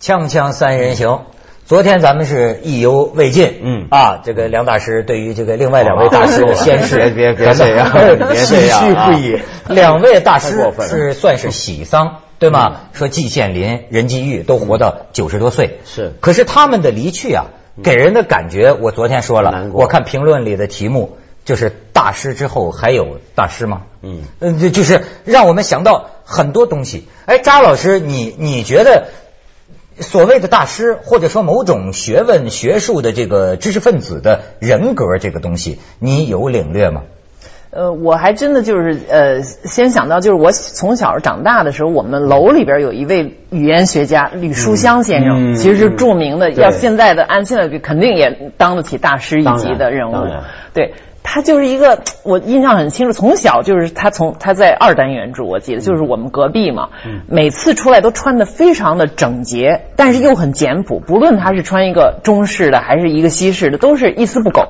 锵锵三人行，昨天咱们是意犹未尽，嗯。啊，这个梁大师对于这个另外两位大师的先世，别别 别这样别这唏样啊。两位大师是算是喜丧，对吗？说季羡林、任继玉都活到九十多岁，是。可是他们的离去啊，给人的感觉，我昨天说了我看评论里的题目就是大师之后还有大师吗？嗯。嗯，就就是让我们想到很多东西。哎，扎老师，你你觉得所谓的大师，或者说某种学问、学术的这个知识分子的人格这个东西，你有领略吗？呃，我还真的就是呃，先想到就是我从小长大的时候，我们楼里边有一位语言学家吕书香先生，嗯其实是著名的，对要现在的按现在肯定也当得起大师一级的人物。对他就是一个我印象很清楚，从小就是他从他在二单元住，我记得就是我们隔壁嘛，每次出来都穿的非常的整洁，但是又很简朴，不论他是穿一个中式的还是一个西式的，都是一丝不苟，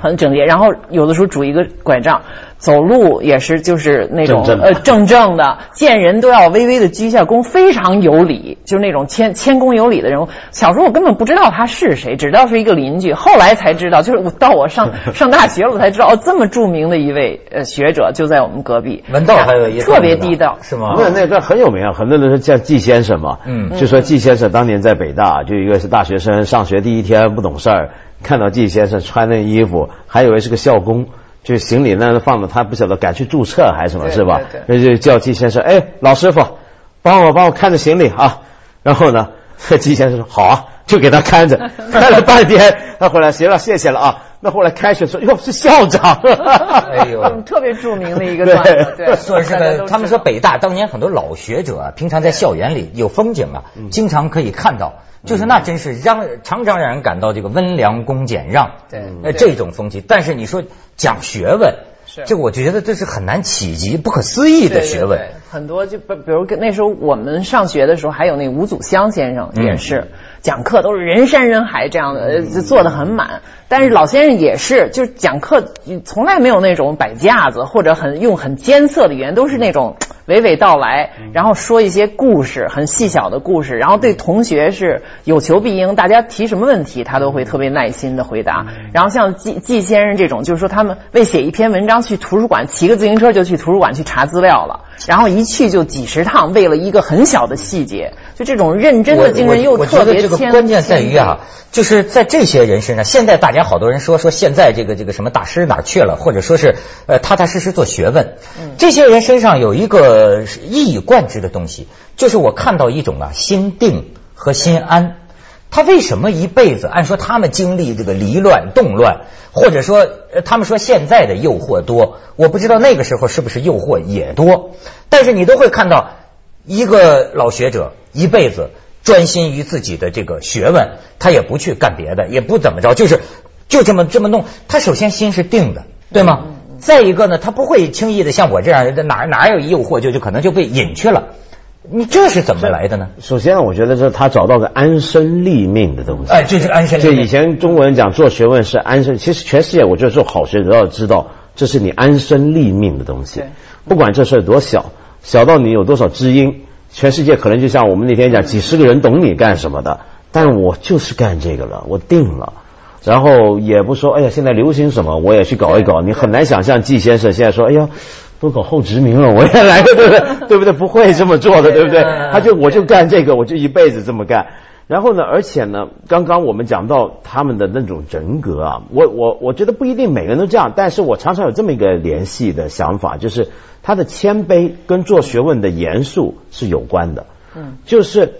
很整洁。然后有的时候拄一个拐杖，走路也是就是那种正正的呃正正的，见人都要微微的鞠一下躬，非常有礼，就是那种谦谦恭有礼的人物。小时候我根本不知道他是谁，只知道是一个邻居，后来才知道，就是我到我上 上大学了，我才知道哦，这么著名的一位呃学者就在我们隔壁。文道还有一个特别地道，是吗？那那个很有名啊，很多人说叫季先生嘛，嗯就说季先生当年在北大，就一个是大学生，上学第一天不懂事儿，看到季先生穿那衣服，还以为是个校工，就行李那放着，他不晓得赶去注册还是什么，是吧？那就叫季先生，哎，老师傅，帮我帮我看着行李啊。然后呢，季先生说好啊，就给他看着，看了半天，他后来行了，谢谢了啊。那后来开学说，哟，是校长。哎呦。嗯，特别著名的一个段子，对，说是个，他们说北大当年很多老学者啊，平常在校园里有风景啊，嗯。经常可以看到，就是那真是让常常让人感到这个温良恭俭让，对。这种风气。但是你说讲学问，是这个我觉得这是很难企及、不可思议的学问对。很多就比比如跟那时候我们上学的时候，还有那吴祖湘先生嗯也是、讲课都是人山人海这样的，坐得很满。但是老先生也是，就是讲课从来没有那种摆架子或者很用很艰涩的语言，都是那种娓娓道来，嗯。然后说一些故事，很细小的故事，然后对同学是有求必应，大家提什么问题他都会特别耐心的回答。嗯。然后像季季先生这种，就是说他们为写一篇文章去图书馆，骑个自行车就去图书馆去查资料了，然后一去就几十趟，为了一个很小的细节，就这种认真的精神又特觉得这个别谦关键在于啊，就是在这些人身上，现在大家好多人说说现在这个这个什么大师哪儿去了，或者说是呃踏踏实实做学问，嗯。这些人身上有一个是一以贯之的东西，就是我看到一种啊心定和心安。他为什么一辈子？按说他们经历这个离乱、动乱，或者说，他们说现在的诱惑多，我不知道那个时候是不是诱惑也多。但是你都会看到，一个老学者一辈子专心于自己的这个学问，他也不去干别的，也不怎么着，就是就这么这么弄。他首先心是定的，对吗？再一个呢，他不会轻易的像我这样，哪哪有诱惑就就可能就被引去了。你这是怎么来的呢？首先，我觉得是他找到个安身立命的东西。哎，这是安身立命。就以前中国人讲做学问是安身，其实全世界我觉得做好学者要知道，这是你安身立命的东西对。不管这事儿多小，小到你有多少知音，全世界可能就像我们那天讲，几十个人懂你干什么的，但我就是干这个了，我定了。然后也不说，哎呀，现在流行什么，我也去搞一搞。你很难想象季先生现在说，哎呀，都搞后殖民了，我也来个，对不对？对不对？不会这么做的，对不对？他就我就干这个，我就一辈子这么干。然后呢，而且呢，刚刚我们讲到他们的那种人格啊，我我我觉得不一定每个人都这样，但是我常常有这么一个联系的想法，就是他的谦卑跟做学问的严肃是有关的。嗯，就是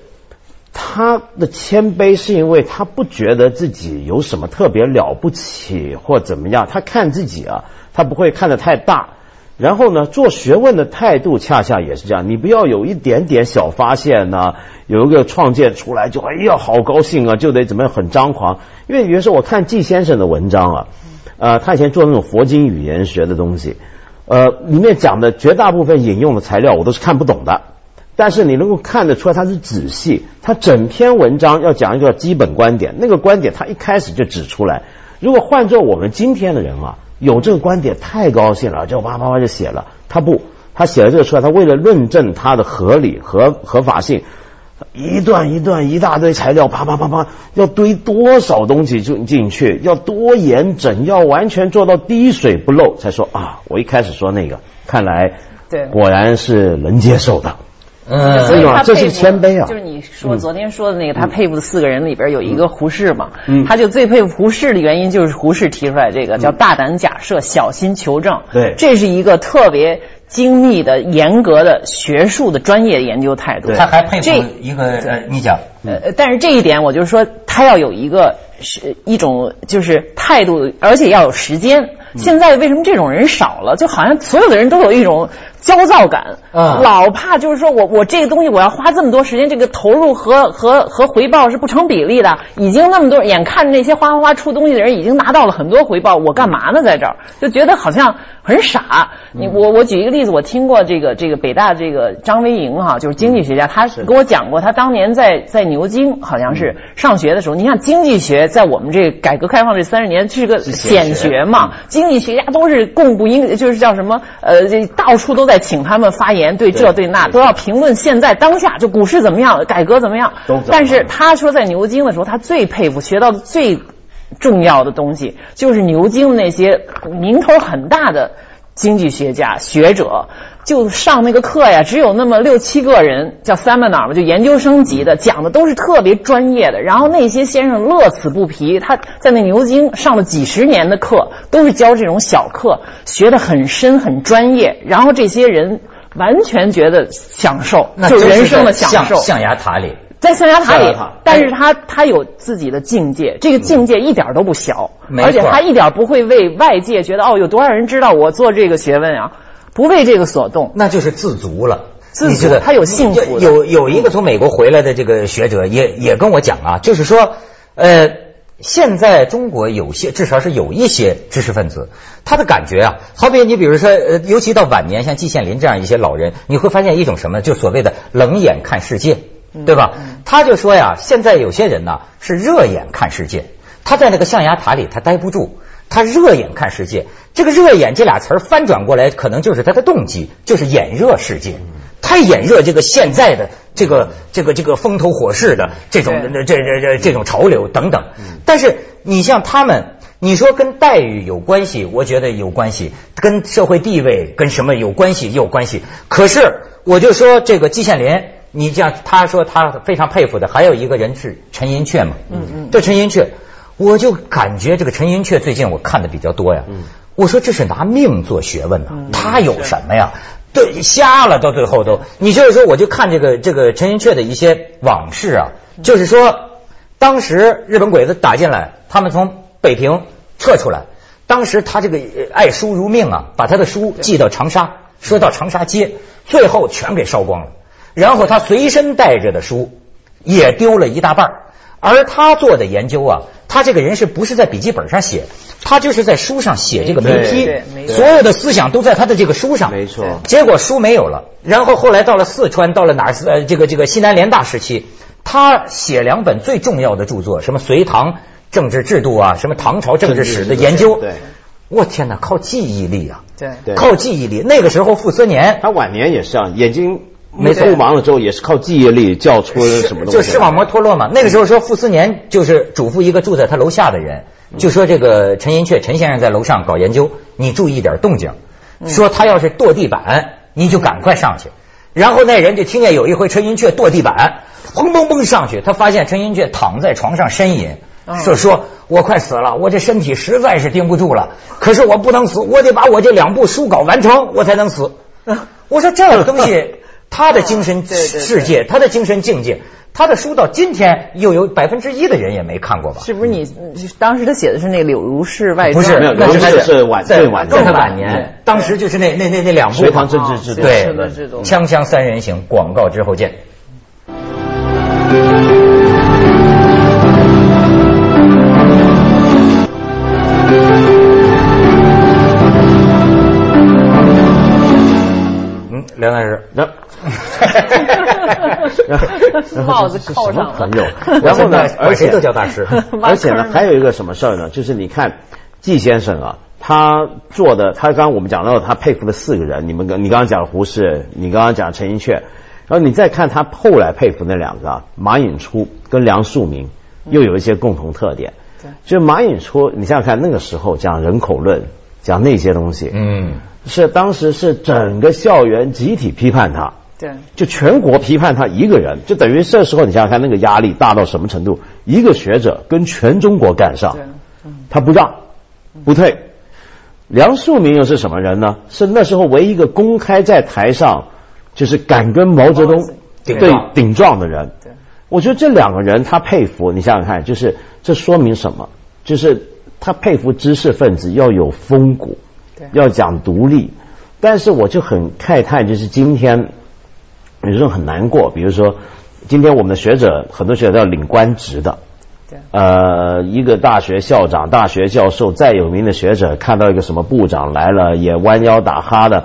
他的谦卑是因为他不觉得自己有什么特别了不起或怎么样，他看自己啊，他不会看得太大。然后呢，做学问的态度恰恰也是这样，你不要有一点点小发现呢、有一个创建出来就哎呀好高兴啊，就得怎么样很张狂。因为有的时候我看季先生的文章啊，呃，他以前做那种佛经语言学的东西，呃，里面讲的绝大部分引用的材料我都是看不懂的。但是你能够看得出来他是仔细，他整篇文章要讲一个基本观点，那个观点他一开始就指出来。如果换做我们今天的人啊，有这个观点太高兴了，就叭叭叭就写了。他不，他写了这个出来，他为了论证它的合理和合法性，一段一段一大堆材料，啪啪啪啪，要堆多少东西就进去，要多严整，要完全做到滴水不漏，才说啊，我一开始说那个，看来对果然是能接受的。嗯，所以他这是佩服谦卑啊。就是你说昨天说的那个，他佩服的四个人里边有一个胡适嘛，嗯。他就最佩服胡适的原因就是胡适提出来这个叫大胆假设，小心求证。对。这是一个特别精密的、严格的学术的专业研究态度。他还佩服这一个呃，你讲，呃，但是这一点，我就是说，他要有一个是一种就是态度，而且要有时间。现在为什么这种人少了？就好像所有的人都有一种焦躁感，嗯。老怕就是说我我这个东西我要花这么多时间，这个投入和和和回报是不成比例的。已经那么多，眼看着那些哗哗哗出东西的人已经拿到了很多回报，我干嘛呢？在这儿？就觉得好像很傻。你我我举一个例子，我听过这个这个北大这个张维迎哈，就是经济学家，他跟我讲过，他当年在在牛津好像是上学的时候，你像经济学在我们这改革开放这三十年是个显学嘛，经济学家都是供不应，就是叫什么呃，这到处都在请他们发言，对这对那都要评论现在当下，就股市怎么样，改革怎么样都怎么样。但是他说在牛津的时候，他最佩服学到的最重要的东西，就是牛津那些名头很大的经济学家学者。就上那个课呀，只有那么六七个人，叫 seminar 嘛，就研究生级的，讲的都是特别专业的。然后那些先生乐此不疲，他在那牛津上了几十年的课，都是教这种小课，学得很深很专业。然后这些人完全觉得享受，那就是人生的享受。象象牙塔里，在象牙塔里但是他他有自己的境界，这个境界一点都不小，而且他一点不会为外界觉得哦，有多少人知道我做这个学问啊，不为这个所动。那就是自足了。自足他有幸福有有一个从美国回来的这个学者也也跟我讲啊，就是说，呃，现在中国有些至少是有一些知识分子，他的感觉啊，好比你比如说，呃，尤其到晚年，像季羡林这样一些老人，你会发现一种什么，就所谓的冷眼看世界，对吧？他就说呀，现在有些人呢是热眼看世界，他在那个象牙塔里他待不住。他热眼看世界，这个热眼这俩词儿翻转过来，可能就是他的动机，就是眼热世界。太眼热这个现在的这个这个这个风头火势的这种对这这这这种潮流等等。但是你像他们，你说跟待遇有关系，我觉得有关系，跟社会地位跟什么有关系有关系。可是我就说这个季羡林，你像他说他非常佩服的，还有一个人是陈寅恪嘛，嗯嗯，这陈寅恪，我就感觉这个陈寅恪最近我看的比较多呀，嗯我说这是拿命做学问呐、他有什么呀？对，瞎了到最后都，你就是说，我就看这个这个陈寅恪的一些往事啊，就是说，当时日本鬼子打进来，他们从北平撤出来，当时他这个爱书如命啊，把他的书寄到长沙，说到长沙街，最后全给烧光了，然后他随身带着的书也丢了一大半而他做的研究啊，他这个人是不是在笔记本上写？他就是在书上写这个眉批所有的思想都在他的这个书上。没错结果书没有了，然后后来到了四川，到了哪儿？呃，这个这个西南联大时期，他写两本最重要的著作，什么隋唐政治制度啊，什么唐朝政治史的研究。对，我天哪，靠记忆力啊！对对靠记忆力。那个时候傅斯年他晚年也是啊，眼睛没错不忙了之后，也是靠记忆力叫出什么东西。就视网膜脱落嘛。那个时候说傅斯年就是嘱咐一个住在他楼下的人，就说这个陈寅恪陈先生在楼上搞研究，你注意点动静，说他要是跺地板，你就赶快上去。然后那人就听见有一回陈寅恪跺地板，砰砰砰上去，他发现陈寅恪躺在床上呻吟。说说，我快死了，我这身体实在是顶不住了。可是我不能死，我得把我这两部书稿完成，我才能死。我说这个东西，他的精神世界，他的精神境界，他的书到今天又有百分之一的人也没看过吧？是不是你当时他写的是那《柳如是外传》？不是没有，那是他是晚在最晚更的晚年，当时就是那那那那两部隋唐政治制度对锵锵三人行，广告之后见。帽子扣上了什么朋友，然后呢，而且都叫大师。而且呢，还有一个什么事儿呢？就是你看季先生啊，他做的，他刚刚我们讲到他佩服的四个人，你们刚你刚刚讲胡适，你刚刚讲陈寅恪，然后你再看他后来佩服那两个啊马寅初跟梁漱溟，又有一些共同特点。对，就马寅初，你想想看，那个时候讲人口论，讲那些东西，嗯，是当时是整个校园集体批判他。对，就全国批判他一个人，就等于这时候你想想看，那个压力大到什么程度？一个学者跟全中国干上，他不让，不退。梁漱溟又是什么人呢？是那时候唯一一个公开在台上就是敢跟毛泽东对顶撞顶撞的人。我觉得这两个人他佩服，你想想看，就是这说明什么？就是他佩服知识分子要有风骨，要讲独立。但是我就很慨叹，就是今天有时候很难过，比如说今天我们的学者很多学者要领官职的，对。呃，一个大学校长、大学教授，再有名的学者，看到一个什么部长来了，也弯腰打哈的，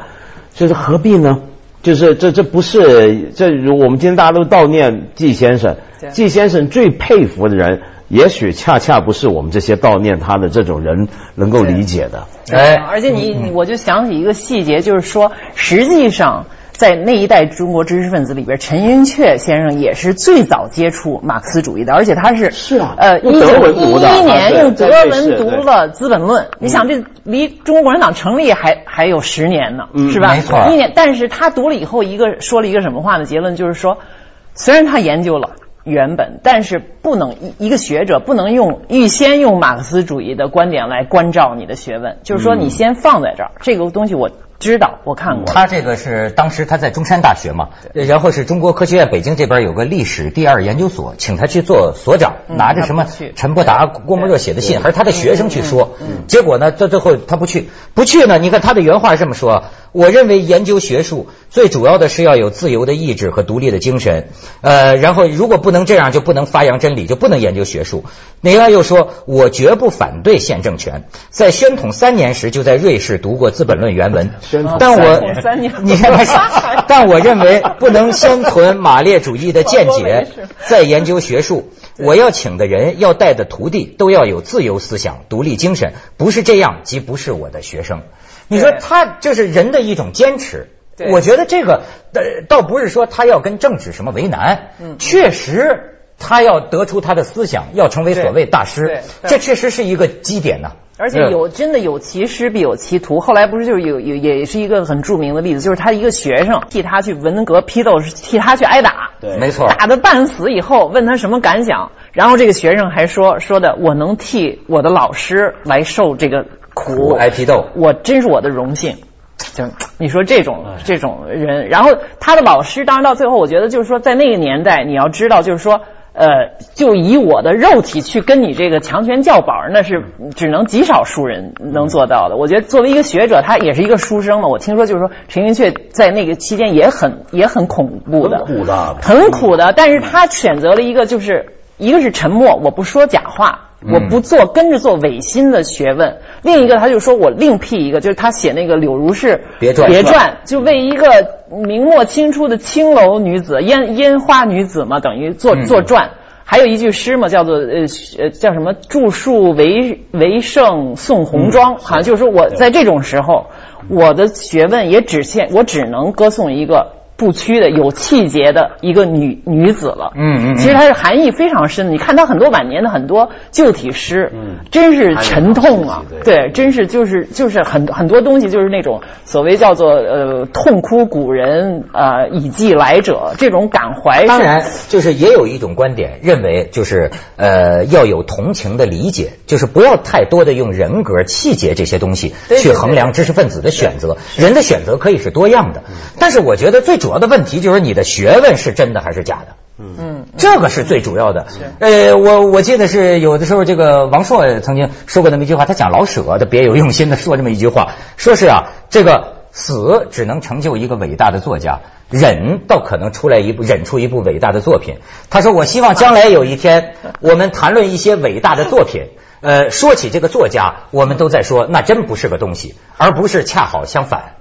就是何必呢？就是这这不是这，如我们今天大家都悼念季先生对，季先生最佩服的人，也许恰恰不是我们这些悼念他的这种人能够理解的。哎而且你你我就想起一个细节，就是说，实际上在那一代中国知识分子里边，陈寅恪先生也是最早接触马克思主义的，而且他是是啊呃，一九一一年用德文读了《资本论》，你想这离中国共产党成立还还有十年呢，嗯是吧？没错一年，但是他读了以后，一个说了一个什么话呢？结论就是说，虽然他研究了。原本，但是不能一一个学者不能用预先用马克思主义的观点来关照你的学问，就是说你先放在这儿，这个东西我知道，我看过。他这个是当时他在中山大学嘛，然后是中国科学院北京这边有个历史第二研究所，请他去做所长，嗯拿着什么陈伯达、郭沫若写的信，还是他的学生去说，结果呢，到最后他不去，不去呢，你看他的原话是这么说：我认为研究学术最主要的是要有自由的意志和独立的精神，呃，然后如果不能这样，就不能发扬真理，就不能研究学术。另外又说，我绝不反对宪政权，在宣统三年时就在瑞士读过《资本论》原文。但我三年。你看他是，但我认为不能先存马列主义的见解，再研究学术。我要请的人，要带的徒弟，都要有自由思想、独立精神，不是这样，即不是我的学生。你说他就是人的一种坚持。对。我觉得这个呃，倒不是说他要跟政治什么为难，嗯。确实他要得出他的思想，要成为所谓大师这确实是一个基点呐、而且有真的有其师必有其徒。后来不是就是有有也是一个很著名的例子，就是他一个学生替他去文革批斗，是替他去挨打，对没错。打的半死以后，问他什么感想，然后这个学生还说说的我能替我的老师来受这个苦苦挨批斗我真是我的荣幸。就你说这种这种人，然后他的老师，当然到最后，我觉得就是说，在那个年代，你要知道，就是说，呃，就以我的肉体去跟你这个强权叫板儿，那是只能极少数人能做到的。我觉得作为一个学者，他也是一个书生嘛。我听说就是说，陈寅恪在那个期间也很也很恐怖的，很苦的很苦的。但是他选择了一个，就是一个是沉默，我不说假话。我不做跟着做违心的学问，另一个他就说我另辟一个，就是他写那个柳如是别传别传，就为一个明末清初的青楼女子、烟烟花女子嘛，等于做做传。还有一句诗嘛，叫做呃呃叫什么“著述为为圣送红妆”，好像就是说我在这种时候，我的学问也只限，我只能歌颂一个不屈的、有气节的一个女女子了。嗯嗯嗯其实它是含义非常深的。你看她很多晚年的很多旧体诗，嗯真是沉痛啊。对对，真是就是就是很很多东西就是那种所谓叫做呃痛哭古人呃以寄来者这种感怀。当然，就是也有一种观点认为，就是呃要有同情的理解，就是不要太多的用人格、气节这些东西去衡量知识分子的选择。人的选择可以是多样的，但是我觉得最主要的问题就是你的学问是真的还是假的。嗯，这个是最主要的。呃，我我记得是有的时候，这个王朔曾经说过那么一句话，他讲老舍的别有用心的说这么一句话，说是啊，这个死只能成就一个伟大的作家，忍倒可能出来一部忍出一部伟大的作品。他说，我希望将来有一天，我们谈论一些伟大的作品。呃，说起这个作家，我们都在说那真不是个东西，而不是恰好相反。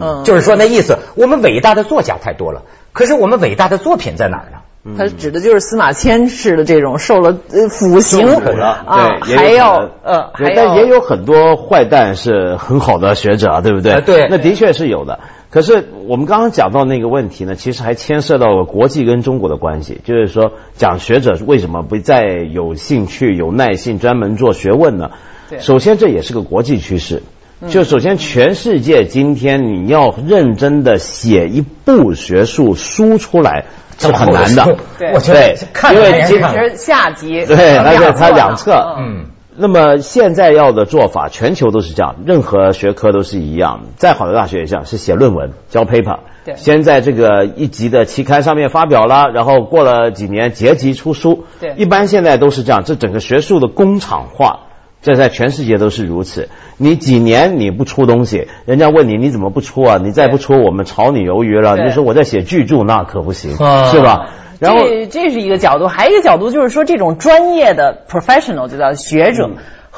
嗯，就是说那意思，我们伟大的作家太多了，可是我们伟大的作品在哪儿呢？他指的就是司马迁式的这种受了呃腐刑受苦了啊，还要呃但也有很多坏蛋是很好的学者啊，对不对？呃对那的确是有的。可可是我们刚刚讲到那个问题呢，其实还牵涉到了国际跟中国的关系，就是说讲学者为什么不再有兴趣、有耐性专门做学问呢？首先这也是个国际趋势。就首先，全世界今天你要认真的写一部学术书出来是很难的。对，我觉得看因为其实下集对，而且它两侧，嗯。那么现在要的做法，全球都是这样，任何学科都是一样。再好的大学也这样，是写论文、交 paper，对，先在这个一级的期刊上面发表了，然后过了几年结集出书。对，一般现在都是这样，这整个学术的工厂化。这在全世界都是如此。你几年你不出东西，人家问你你怎么不出啊？你再不出，我们炒你鱿鱼了。你说我在写巨著，那可不行，是吧？然后这这是一个角度，还有一个角度就是说，这种专业的 professional 就叫学者。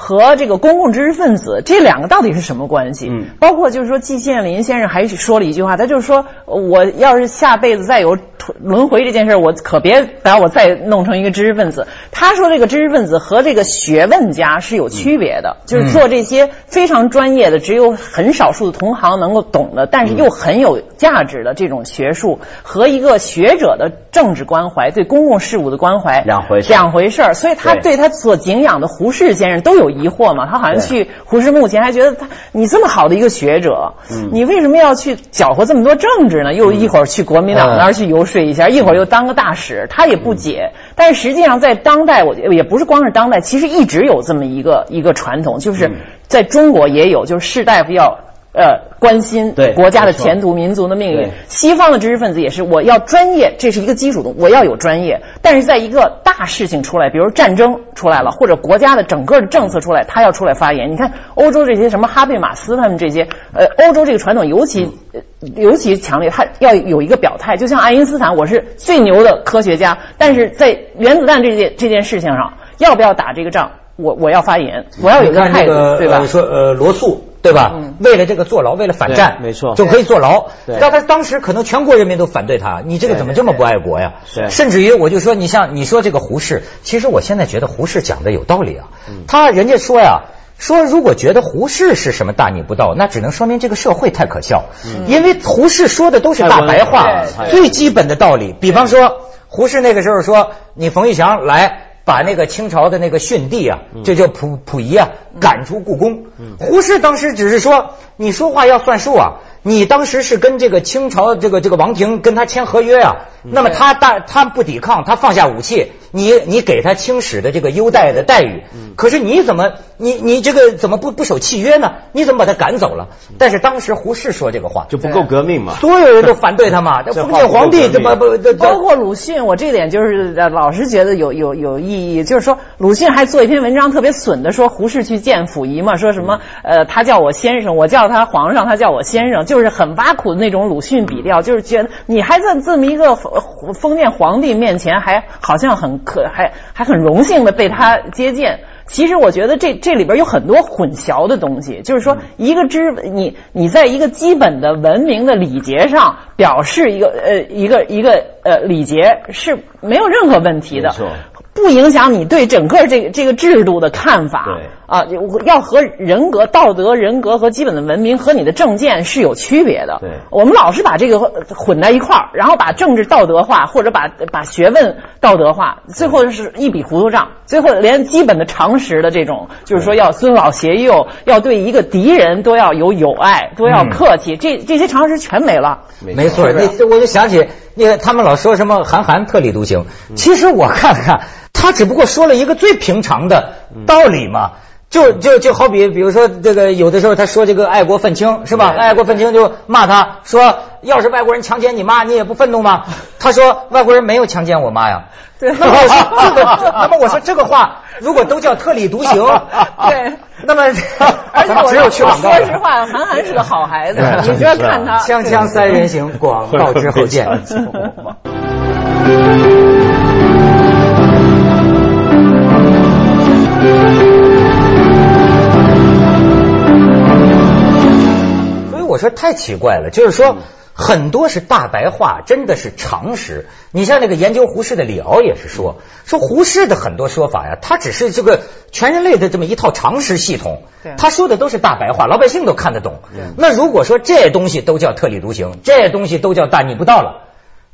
和这个公共知识分子这两个到底是什么关系？嗯，包括就是说季羡林先生还说了一句话，他就是说，我要是下辈子再有轮回这件事，我可别把我再弄成一个知识分子。他说这个知识分子和这个学问家是有区别的，就是做这些非常专业的，只有很少数的同行能够懂的，但是又很有价值的这种学术，和一个学者的政治关怀、对公共事务的关怀两回事，两回事儿。所以他对他所敬仰的胡适先生都有。疑惑嘛？他好像去胡适墓前还觉得他你这么好的一个学者，你为什么要去搅和这么多政治呢？又一会儿去国民党那儿去游说一下，一会儿又当个大使，他也不解。但是实际上在当代，我也不是光是当代，其实一直有这么一个一个传统，就是在中国也有，就是士大夫要。呃，关心国家的前途、民族的命运。西方的知识分子也是，我要专业，这是一个基础的，我要有专业。但是在一个大事情出来，比如战争出来了，或者国家的整个的政策出来，他要出来发言。你看欧洲这些什么哈贝马斯他们这些，呃，欧洲这个传统尤其尤其强烈，他要有一个表态。就像爱因斯坦，我是最牛的科学家，但是在原子弹这件这件事情上，要不要打这个仗，我我要发言，我要有一个态度，对吧？说呃，罗素。对吧？为了这个坐牢，为了反战，没错，就可以坐牢。但他当时可能全国人民都反对他，你这个怎么这么不爱国呀？甚至于我就说，你像你说这个胡适，其实我现在觉得胡适讲的有道理啊。他人家说呀，说如果觉得胡适是什么大逆不道，那只能说明这个社会太可笑。因为胡适说的都是大白话，最基本的道理。比方说，胡适那个时候说，你冯玉祥来。把那个清朝的那个逊帝啊，这叫溥溥仪啊，赶出故宫。胡适当时只是说，你说话要算数啊。你当时是跟这个清朝这个这个王庭跟他签合约啊，那么他大他不抵抗，他放下武器，你你给他清史的这个优待的待遇，可是你怎么你你这个怎么不不守契约呢？你怎么把他赶走了？但是当时胡适说这个话就不够革命嘛，所有人都反对他嘛。这封建皇帝怎么不包括鲁迅？我这点就是老是觉得有有有意义，就是说鲁迅还做一篇文章特别损的，说胡适去见溥仪嘛，说什么呃他叫我先生，我叫他皇上，他叫我先生。就是很挖苦的那种鲁迅笔调，就是觉得你还在这么一个封建皇帝面前，还好像很可，还还很荣幸的被他接见。其实我觉得这这里边有很多混淆的东西，就是说一个知你你在一个基本的文明的礼节上表示一个呃一个一个呃礼节是没有任何问题的。不影响你对整个这个这个制度的看法。对啊，要和人格、道德、人格和基本的文明和你的政见是有区别的。对，我们老是把这个混在一块儿，然后把政治道德化，或者把把学问道德化，最后是一笔糊涂账。最后连基本的常识的这种，就是说要尊老携幼，要对一个敌人都要有友爱，都要客气，这这些常识全没了。没错，那我就想起那个他们老说什么韩寒特立独行，其实我看看。他只不过说了一个最平常的道理嘛，就就就好比，比如说这个有的时候他说这个爱国愤青是吧？爱国愤青就骂他说，要是外国人强奸你妈，你也不愤怒吗？他说外国人没有强奸我妈呀。对。那么我说这个，那么我说这个话，如果都叫特立独行，对。那么而且我只有去广告。说实话，韩寒是个好孩子，你不要看他。锵锵三人行，广告之后见。我我说太奇怪了，就是说。很多是大白话，真的是常识。你像那个研究胡适的李敖也是说，说胡适的很多说法呀，他只是这个全人类的这么一套常识系统。他说的都是大白话，老百姓都看得懂。那如果说这东西都叫特立独行，这东西都叫大逆不道了，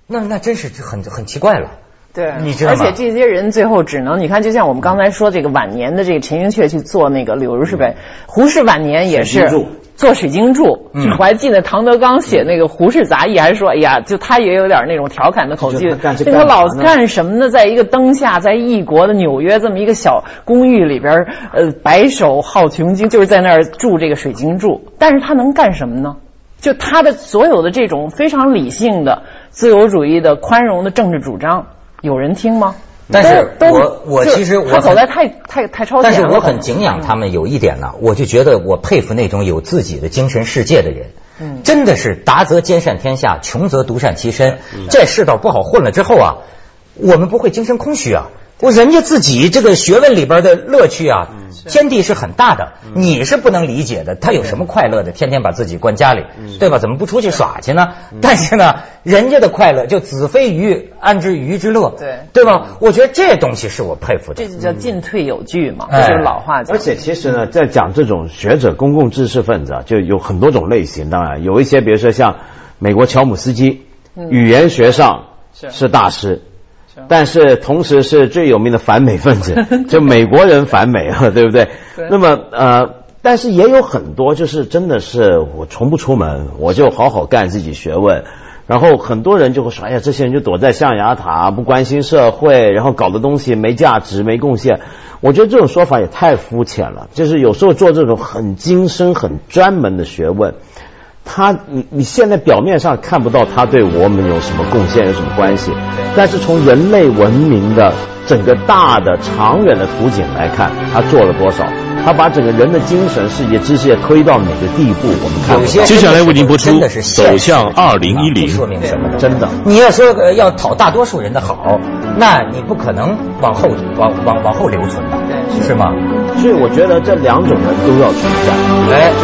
那那真是很很奇怪了。对，你知道而且这些人最后只能，你看，就像我们刚才说这个晚年的这个陈寅恪去做那个柳如是呗，胡适晚年也是做水晶柱。嗯，我还记得唐德刚写那个《胡适杂忆》，还说，哎呀，就他也有点那种调侃的口气，就他老干什么呢？在一个灯下，在异国的纽约这么一个小公寓里边，呃，白首好琼经，就是在那儿住这个水晶柱。但是他能干什么呢？就他的所有的这种非常理性的自由主义的宽容的政治主张。有人听吗？但是我我其实我走在太太太超前了。但是我很敬仰他们有一点呢，我就觉得我佩服那种有自己的精神世界的人。嗯，真的是达则兼善天下，穷则独善其身。这世道不好混了之后啊，我们不会精神空虚啊。我人家自己这个学问里边的乐趣啊，天地是很大的，你是不能理解的。他有什么快乐的？天天把自己关家里，对吧？怎么不出去耍去呢？但是呢，人家的快乐就子非鱼，安知鱼之乐？对，对吧？我觉得这东西是我佩服的。这就叫进退有据嘛，这是老话讲。而且其实呢，在讲这种学者、公共知识分子啊，就有很多种类型。当然，有一些比如说像美国乔姆斯基，语言学上是大师。但是同时是最有名的反美分子，就美国人反美啊，对不对？那么呃，但是也有很多就是真的是我从不出门，我就好好干自己学问，然后很多人就会说，哎呀，这些人就躲在象牙塔，不关心社会，然后搞的东西没价值、没贡献。我觉得这种说法也太肤浅了。就是有时候做这种很精深、很专门的学问。他，你你现在表面上看不到他对我们有什么贡献，有什么关系，但是从人类文明的整个大的长远的图景来看，他做了多少？他把整个人的精神世界、知识界推到哪个地步？我们看。接下来为您播出《走向二零一零》，说明什么？真的，你要说要讨大多数人的好，那你不可能往后往往往后留存吧，是吗？所以我觉得这两种人都要存在。哎，就是。